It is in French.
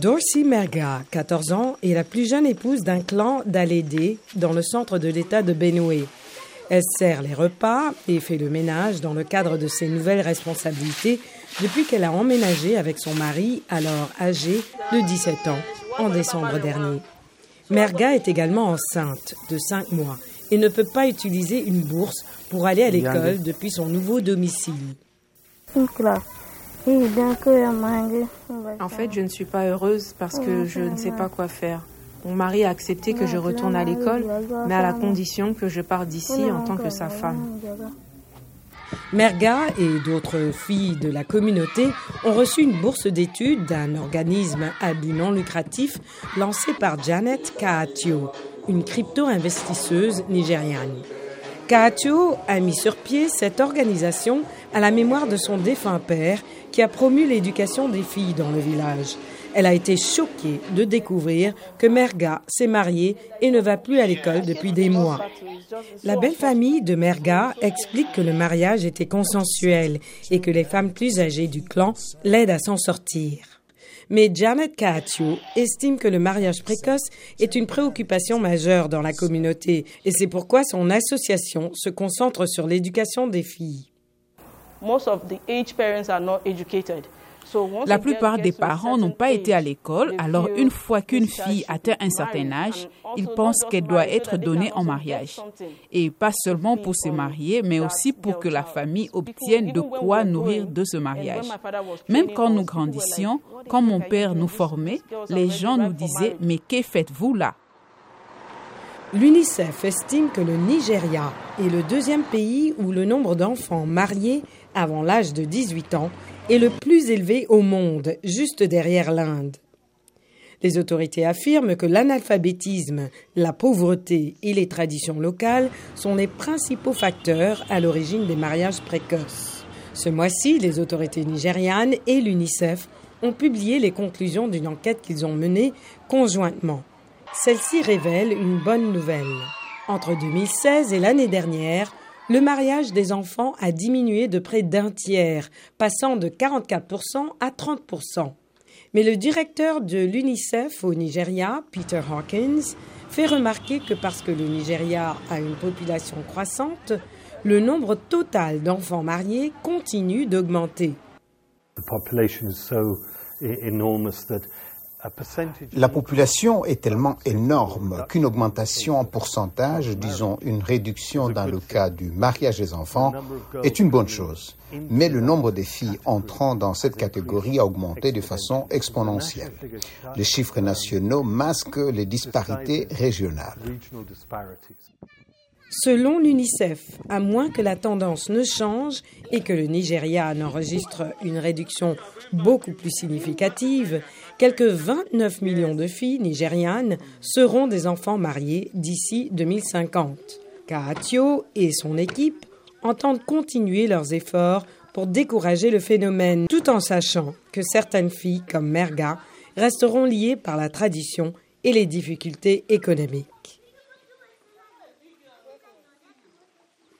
Dorsey Merga, 14 ans, est la plus jeune épouse d'un clan d'Alédé dans le centre de l'État de Benue. Elle sert les repas et fait le ménage dans le cadre de ses nouvelles responsabilités depuis qu'elle a emménagé avec son mari, alors âgé de 17 ans, en décembre dernier. Merga est également enceinte de 5 mois et ne peut pas utiliser une bourse pour aller à l'école depuis son nouveau domicile. En fait, je ne suis pas heureuse parce que je ne sais pas quoi faire. Mon mari a accepté que je retourne à l'école, mais à la condition que je parte d'ici en tant que sa femme. Merga et d'autres filles de la communauté ont reçu une bourse d'études d'un organisme à but non lucratif lancé par Janet Kaatio, une crypto-investisseuse nigériane. Kaatio a mis sur pied cette organisation à la mémoire de son défunt père qui a promu l'éducation des filles dans le village. Elle a été choquée de découvrir que Merga s'est mariée et ne va plus à l'école depuis des mois. La belle famille de Merga explique que le mariage était consensuel et que les femmes plus âgées du clan l'aident à s'en sortir. Mais Janet Kaatio estime que le mariage précoce est une préoccupation majeure dans la communauté et c'est pourquoi son association se concentre sur l'éducation des filles. La plupart des parents n'ont pas été à l'école, alors une fois qu'une fille atteint un certain âge, ils pensent qu'elle doit être donnée en mariage. Et pas seulement pour se marier, mais aussi pour que la famille obtienne de quoi nourrir de ce mariage. Même quand nous grandissions, quand mon père nous formait, les gens nous disaient, mais que faites-vous là? L'UNICEF estime que le Nigeria est le deuxième pays où le nombre d'enfants mariés avant l'âge de 18 ans est le plus élevé au monde, juste derrière l'Inde. Les autorités affirment que l'analphabétisme, la pauvreté et les traditions locales sont les principaux facteurs à l'origine des mariages précoces. Ce mois-ci, les autorités nigérianes et l'UNICEF ont publié les conclusions d'une enquête qu'ils ont menée conjointement. Celle-ci révèle une bonne nouvelle. Entre 2016 et l'année dernière, le mariage des enfants a diminué de près d'un tiers, passant de 44% à 30%. Mais le directeur de l'UNICEF au Nigeria, Peter Hawkins, fait remarquer que parce que le Nigeria a une population croissante, le nombre total d'enfants mariés continue d'augmenter. La population est tellement énorme qu'une augmentation en pourcentage, disons une réduction dans le cas du mariage des enfants, est une bonne chose. Mais le nombre de filles entrant dans cette catégorie a augmenté de façon exponentielle. Les chiffres nationaux masquent les disparités régionales. Selon l'UNICEF, à moins que la tendance ne change et que le Nigeria n'enregistre une réduction beaucoup plus significative, quelques 29 millions de filles nigérianes seront des enfants mariés d'ici 2050. Kaatio et son équipe entendent continuer leurs efforts pour décourager le phénomène, tout en sachant que certaines filles, comme Merga, resteront liées par la tradition et les difficultés économiques.